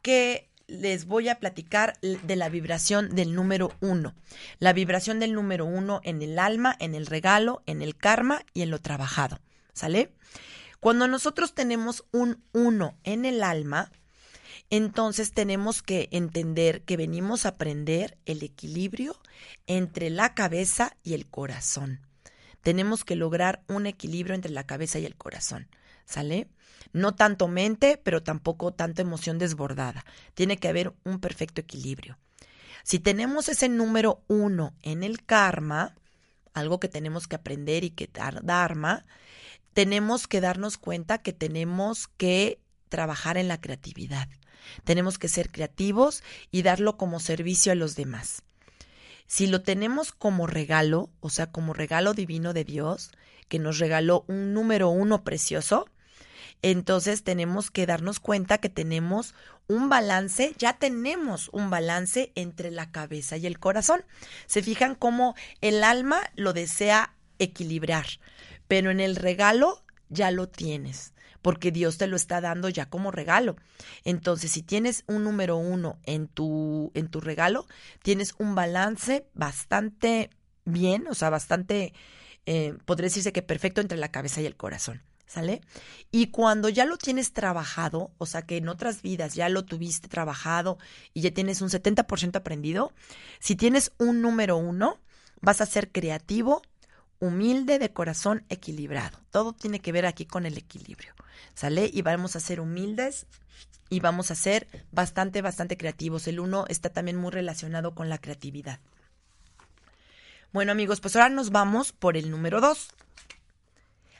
que les voy a platicar de la vibración del número 1. La vibración del número 1 en el alma, en el regalo, en el karma y en lo trabajado, ¿sale? Cuando nosotros tenemos un 1 en el alma, Entonces tenemos que entender que venimos a aprender el equilibrio entre la cabeza y el corazón. Tenemos que lograr un equilibrio entre la cabeza y el corazón. ¿Sale? No tanto mente, pero tampoco tanto emoción desbordada. Tiene que haber un perfecto equilibrio. Si tenemos ese número uno en el karma, algo que tenemos que aprender y que dar dharma, tenemos que darnos cuenta que tenemos que trabajar en la creatividad. Tenemos que ser creativos y darlo como servicio a los demás. Si lo tenemos como regalo, o sea, como regalo divino de Dios, que nos regaló un número uno precioso, entonces tenemos que darnos cuenta que tenemos un balance, ya tenemos un balance entre la cabeza y el corazón. Se fijan cómo el alma lo desea equilibrar, pero en el regalo ya lo tienes porque Dios te lo está dando ya como regalo. Entonces, si tienes un número uno en tu, en tu regalo, tienes un balance bastante bien, o sea, bastante, eh, podría decirse que perfecto entre la cabeza y el corazón. ¿Sale? Y cuando ya lo tienes trabajado, o sea que en otras vidas ya lo tuviste trabajado y ya tienes un 70% aprendido, si tienes un número uno, vas a ser creativo, humilde, de corazón equilibrado. Todo tiene que ver aquí con el equilibrio. ¿Sale? Y vamos a ser humildes y vamos a ser bastante, bastante creativos. El uno está también muy relacionado con la creatividad. Bueno amigos, pues ahora nos vamos por el número dos.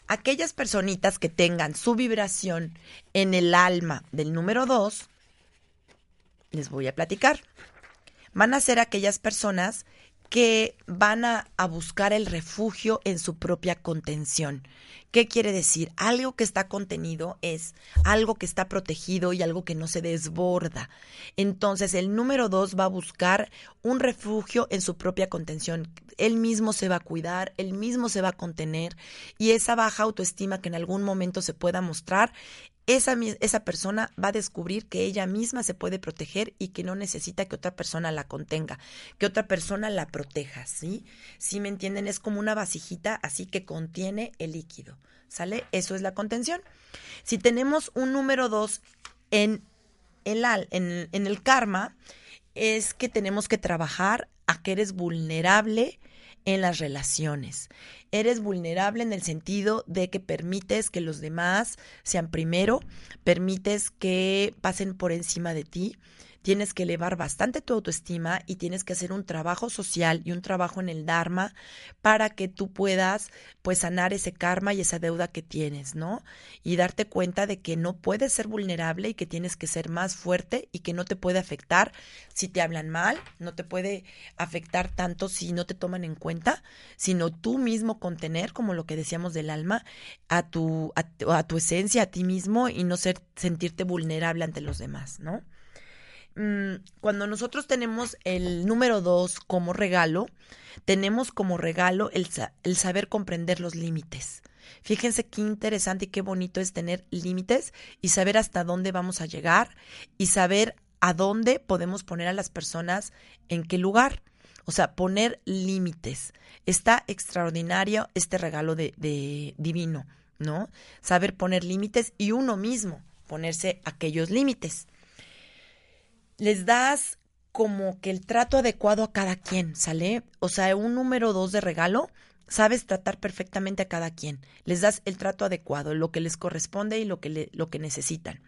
Aquellas personitas que tengan su vibración en el alma del número dos, les voy a platicar. Van a ser aquellas personas que van a, buscar el refugio en su propia contención. ¿Qué quiere decir? Algo que está contenido es algo que está protegido y algo que no se desborda. Entonces el número dos va a buscar un refugio en su propia contención. Él mismo se va a cuidar, él mismo se va a contener y esa baja autoestima que en algún momento se pueda mostrar esa, esa persona va a descubrir que ella misma se puede proteger y que no necesita que otra persona la contenga, que otra persona la proteja, ¿sí? Si me entienden, es como una vasijita así que contiene el líquido, ¿sale? Eso es la contención. Si tenemos un número dos en el, en, en el karma, es que tenemos que trabajar a que eres vulnerable en las relaciones. Eres vulnerable en el sentido de que permites que los demás sean primero, permites que pasen por encima de ti, tienes que elevar bastante tu autoestima y tienes que hacer un trabajo social y un trabajo en el Dharma para que tú puedas pues sanar ese karma y esa deuda que tienes, ¿no? Y darte cuenta de que no puedes ser vulnerable y que tienes que ser más fuerte y que no te puede afectar si te hablan mal, no te puede afectar tanto si no te toman en cuenta, sino tú mismo contener, como lo que decíamos del alma, a tu, a, a tu esencia, a ti mismo y no ser, sentirte vulnerable ante los demás, ¿no? Mm, cuando nosotros tenemos el número dos como regalo, tenemos como regalo el, el saber comprender los límites. Fíjense qué interesante y qué bonito es tener límites y saber hasta dónde vamos a llegar y saber a dónde podemos poner a las personas en qué lugar. O sea, poner límites. Está extraordinario este regalo de, de divino, ¿no? Saber poner límites y uno mismo ponerse aquellos límites les das como que el trato adecuado a cada quien, ¿sale? O sea, un número dos de regalo, sabes tratar perfectamente a cada quien. Les das el trato adecuado, lo que les corresponde y lo que, lo que necesitan.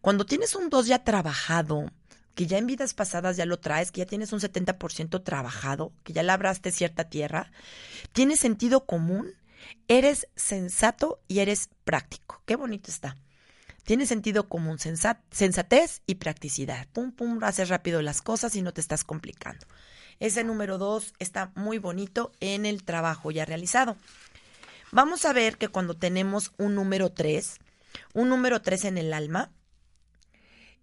Cuando tienes un dos ya trabajado, que ya en vidas pasadas ya lo traes, que ya tienes un 70% trabajado, que ya labraste cierta tierra, tienes sentido común, eres sensato y eres práctico. Qué bonito está. Tiene sentido común, sensatez y practicidad. Pum, pum, haces rápido las cosas y no te estás complicando. Ese número dos está muy bonito en el trabajo ya realizado. Vamos a ver que cuando tenemos un número tres, un número tres en el alma,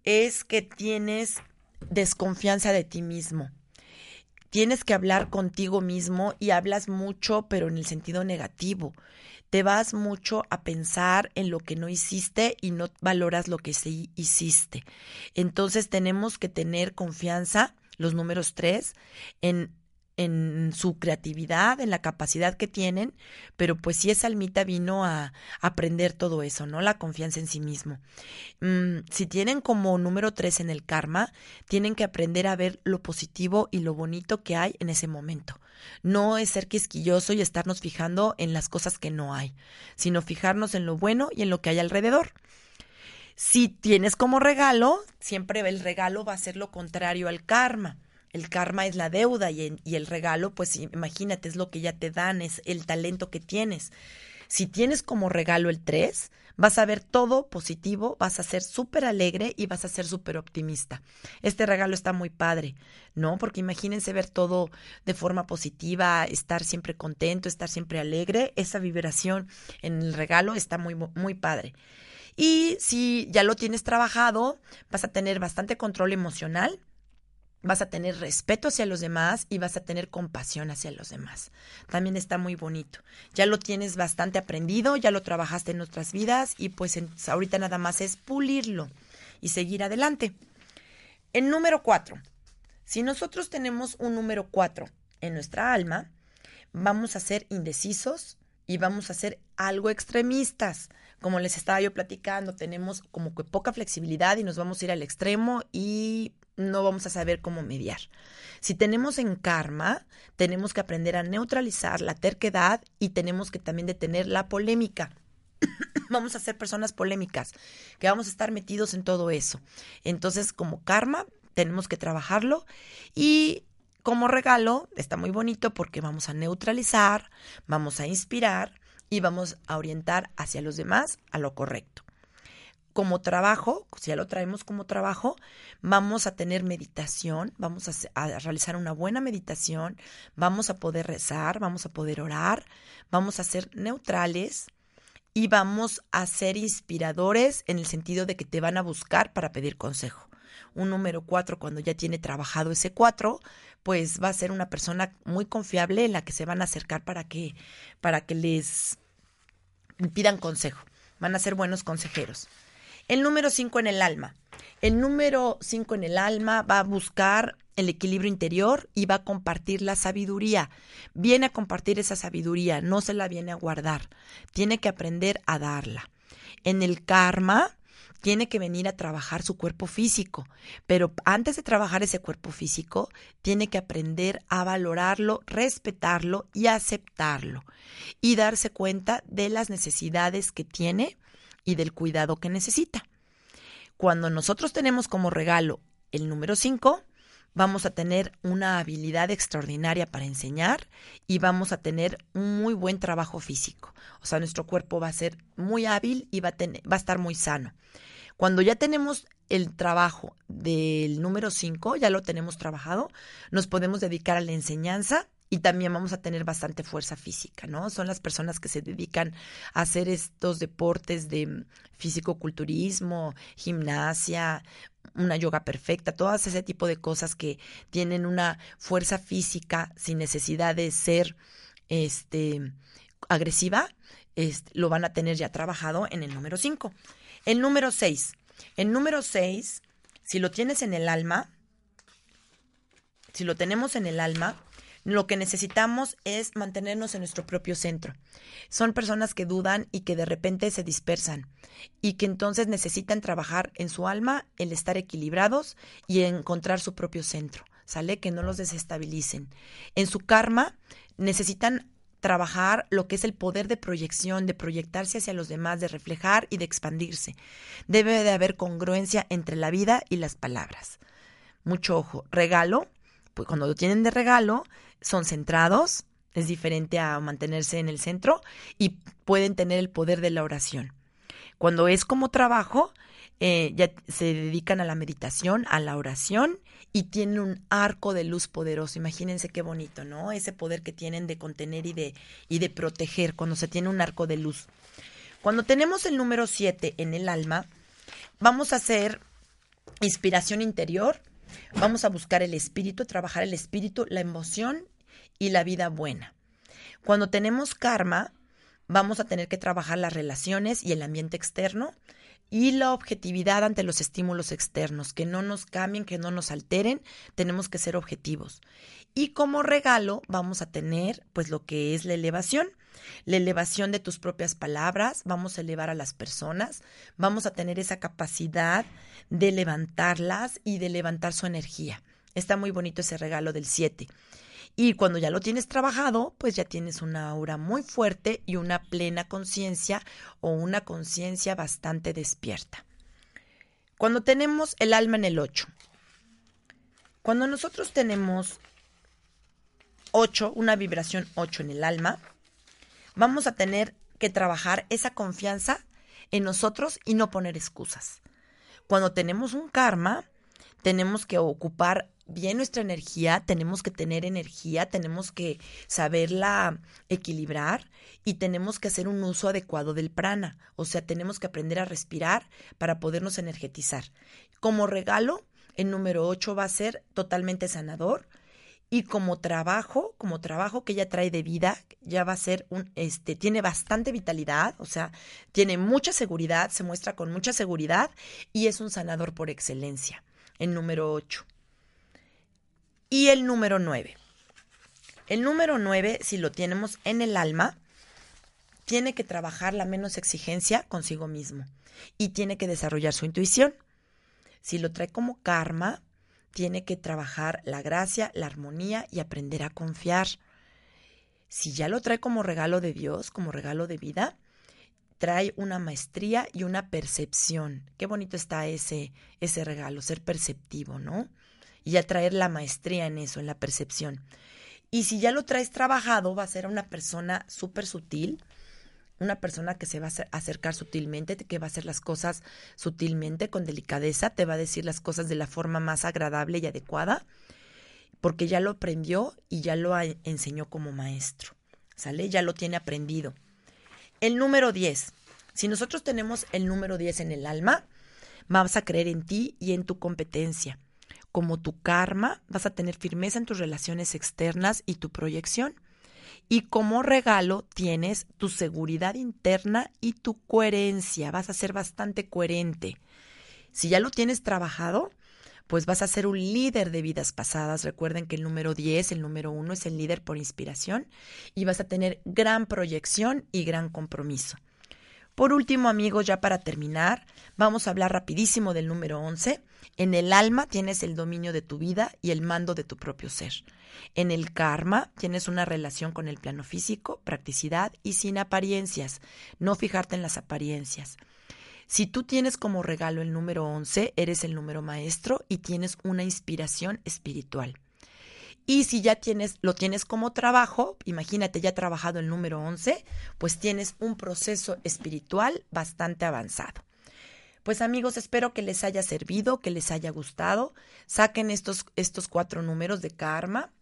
es que tienes desconfianza de ti mismo. Tienes que hablar contigo mismo y hablas mucho, pero en el sentido negativo te vas mucho a pensar en lo que no hiciste y no valoras lo que sí hiciste. Entonces tenemos que tener confianza, los números tres, en en su creatividad, en la capacidad que tienen, pero pues sí esa almita vino a, aprender todo eso, ¿no? La confianza en sí mismo. Mm, si tienen como número tres en el karma, tienen que aprender a ver lo positivo y lo bonito que hay en ese momento. No es ser quisquilloso y estarnos fijando en las cosas que no hay, sino fijarnos en lo bueno y en lo que hay alrededor. Si tienes como regalo, siempre el regalo va a ser lo contrario al karma. El karma es la deuda y, el regalo, pues imagínate, es lo que ya te dan, es el talento que tienes. Si tienes como regalo el 3, vas a ver todo positivo, vas a ser súper alegre y vas a ser súper optimista. Este regalo está muy padre, ¿no? Porque imagínense ver todo de forma positiva, estar siempre contento, estar siempre alegre. Esa vibración en el regalo está muy, muy padre. Y si ya lo tienes trabajado, vas a tener bastante control emocional, vas a tener respeto hacia los demás y vas a tener compasión hacia los demás. También está muy bonito. Ya lo tienes bastante aprendido, ya lo trabajaste en otras vidas y pues ahorita nada más es pulirlo y seguir adelante. El número cuatro. Si nosotros tenemos un número cuatro en nuestra alma, vamos a ser indecisos y vamos a ser algo extremistas. Como les estaba yo platicando, tenemos como que poca flexibilidad y nos vamos a ir al extremo y no vamos a saber cómo mediar. Si tenemos en karma, tenemos que aprender a neutralizar la terquedad y tenemos que también detener la polémica. vamos a ser personas polémicas, que vamos a estar metidos en todo eso. Entonces, como karma, tenemos que trabajarlo y como regalo, está muy bonito porque vamos a neutralizar, vamos a inspirar y vamos a orientar hacia los demás a lo correcto como trabajo, si ya lo traemos como trabajo, vamos a tener meditación, vamos a, realizar una buena meditación, vamos a poder rezar, vamos a poder orar, vamos a ser neutrales y vamos a ser inspiradores en el sentido de que te van a buscar para pedir consejo. Un número cuatro, cuando ya tiene trabajado ese cuatro, pues va a ser una persona muy confiable en la que se van a acercar para que, para que les pidan consejo. Van a ser buenos consejeros. El número 5 en el alma. El número 5 en el alma va a buscar el equilibrio interior y va a compartir la sabiduría. Viene a compartir esa sabiduría, no se la viene a guardar. Tiene que aprender a darla. En el karma, tiene que venir a trabajar su cuerpo físico, pero antes de trabajar ese cuerpo físico, tiene que aprender a valorarlo, respetarlo y aceptarlo y darse cuenta de las necesidades que tiene y del cuidado que necesita. Cuando nosotros tenemos como regalo el número 5, vamos a tener una habilidad extraordinaria para enseñar y vamos a tener un muy buen trabajo físico. O sea, nuestro cuerpo va a ser muy hábil y va a, tener, va a estar muy sano. Cuando ya tenemos el trabajo del número 5, ya lo tenemos trabajado, nos podemos dedicar a la enseñanza y también vamos a tener bastante fuerza física, ¿no? Son las personas que se dedican a hacer estos deportes de físico-culturismo, gimnasia, una yoga perfecta, todas ese tipo de cosas que tienen una fuerza física sin necesidad de ser este agresiva, lo van a tener ya trabajado en el número 5. El número 6. El número 6, si lo tienes en el alma, si lo tenemos en el alma, lo que necesitamos es mantenernos en nuestro propio centro. Son personas que dudan y que de repente se dispersan y que entonces necesitan trabajar en su alma, el estar equilibrados y encontrar su propio centro. ¿Sale? Que no los desestabilicen. En su karma necesitan trabajar lo que es el poder de proyección, de proyectarse hacia los demás, de reflejar y de expandirse. Debe de haber congruencia entre la vida y las palabras. Mucho ojo. Regalo, pues cuando lo tienen de regalo, son centrados, es diferente a mantenerse en el centro y pueden tener el poder de la oración. Cuando es como trabajo, eh, ya se dedican a la meditación, a la oración y tienen un arco de luz poderoso. Imagínense qué bonito, ¿no? Ese poder que tienen de contener y de, y de proteger cuando se tiene un arco de luz. Cuando tenemos el número 7 en el alma, vamos a hacer inspiración interior, Vamos a buscar el espíritu, trabajar el espíritu, la emoción y la vida buena. Cuando tenemos karma, vamos a tener que trabajar las relaciones y el ambiente externo, y la objetividad ante los estímulos externos, que no nos cambien, que no nos alteren, tenemos que ser objetivos. Y como regalo vamos a tener pues lo que es la elevación, la elevación de tus propias palabras, vamos a elevar a las personas, vamos a tener esa capacidad de levantarlas y de levantar su energía. Está muy bonito ese regalo del 7. Y cuando ya lo tienes trabajado, pues ya tienes una aura muy fuerte y una plena conciencia o una conciencia bastante despierta. Cuando tenemos el alma en el 8. Cuando nosotros tenemos 8, una vibración 8 en el alma, vamos a tener que trabajar esa confianza en nosotros y no poner excusas. Cuando tenemos un karma, tenemos que ocupar bien nuestra energía, tenemos que tener energía, tenemos que saberla equilibrar y tenemos que hacer un uso adecuado del prana, o sea, tenemos que aprender a respirar para podernos energetizar. Como regalo, el número 8 va a ser totalmente sanador y como trabajo, como trabajo que ella trae de vida, ya va a ser un, este, tiene bastante vitalidad, o sea, tiene mucha seguridad, se muestra con mucha seguridad y es un sanador por excelencia, el número 8 y el número 9. El número 9, si lo tenemos en el alma, tiene que trabajar la menos exigencia consigo mismo y tiene que desarrollar su intuición. Si lo trae como karma, tiene que trabajar la gracia, la armonía y aprender a confiar. Si ya lo trae como regalo de Dios, como regalo de vida, trae una maestría y una percepción. Qué bonito está ese, ese regalo, ser perceptivo, ¿no? y a traer la maestría en eso, en la percepción. Y si ya lo traes trabajado, va a ser una persona súper sutil, una persona que se va a acercar sutilmente, que va a hacer las cosas sutilmente, con delicadeza, te va a decir las cosas de la forma más agradable y adecuada, porque ya lo aprendió y ya lo enseñó como maestro. ¿Sale? Ya lo tiene aprendido. El número 10. Si nosotros tenemos el número 10 en el alma, vamos a creer en ti y en tu competencia como tu karma, vas a tener firmeza en tus relaciones externas y tu proyección. Y como regalo tienes tu seguridad interna y tu coherencia. Vas a ser bastante coherente. Si ya lo tienes trabajado, pues vas a ser un líder de vidas pasadas. Recuerden que el número 10, el número 1 es el líder por inspiración y vas a tener gran proyección y gran compromiso. Por último, amigos, ya para terminar, vamos a hablar rapidísimo del número 11. En el alma tienes el dominio de tu vida y el mando de tu propio ser. En el karma tienes una relación con el plano físico, practicidad y sin apariencias. No fijarte en las apariencias. Si tú tienes como regalo el número 11, eres el número maestro y tienes una inspiración espiritual. Y si ya tienes, lo tienes como trabajo, imagínate ya trabajado el número 11, pues tienes un proceso espiritual bastante avanzado. Pues amigos, espero que les haya servido, que les haya gustado. Saquen estos, estos cuatro números de karma,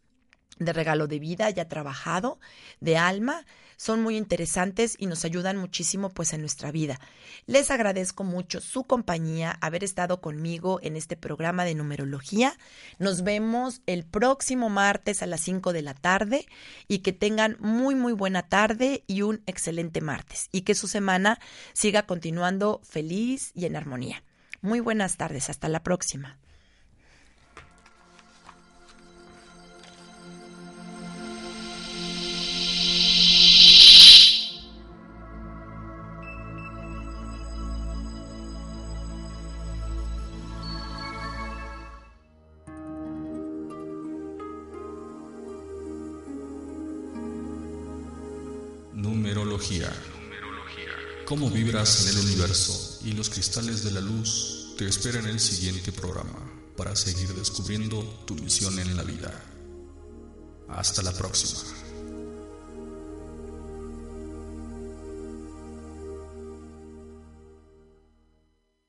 de regalo de vida ya trabajado, de alma, son muy interesantes y nos ayudan muchísimo pues en nuestra vida. Les agradezco mucho su compañía, haber estado conmigo en este programa de numerología. Nos vemos el próximo martes a las 5 de la tarde y que tengan muy muy buena tarde y un excelente martes y que su semana siga continuando feliz y en armonía. Muy buenas tardes, hasta la próxima. En el universo y los cristales de la luz te esperan en el siguiente programa para seguir descubriendo tu misión en la vida. Hasta la próxima.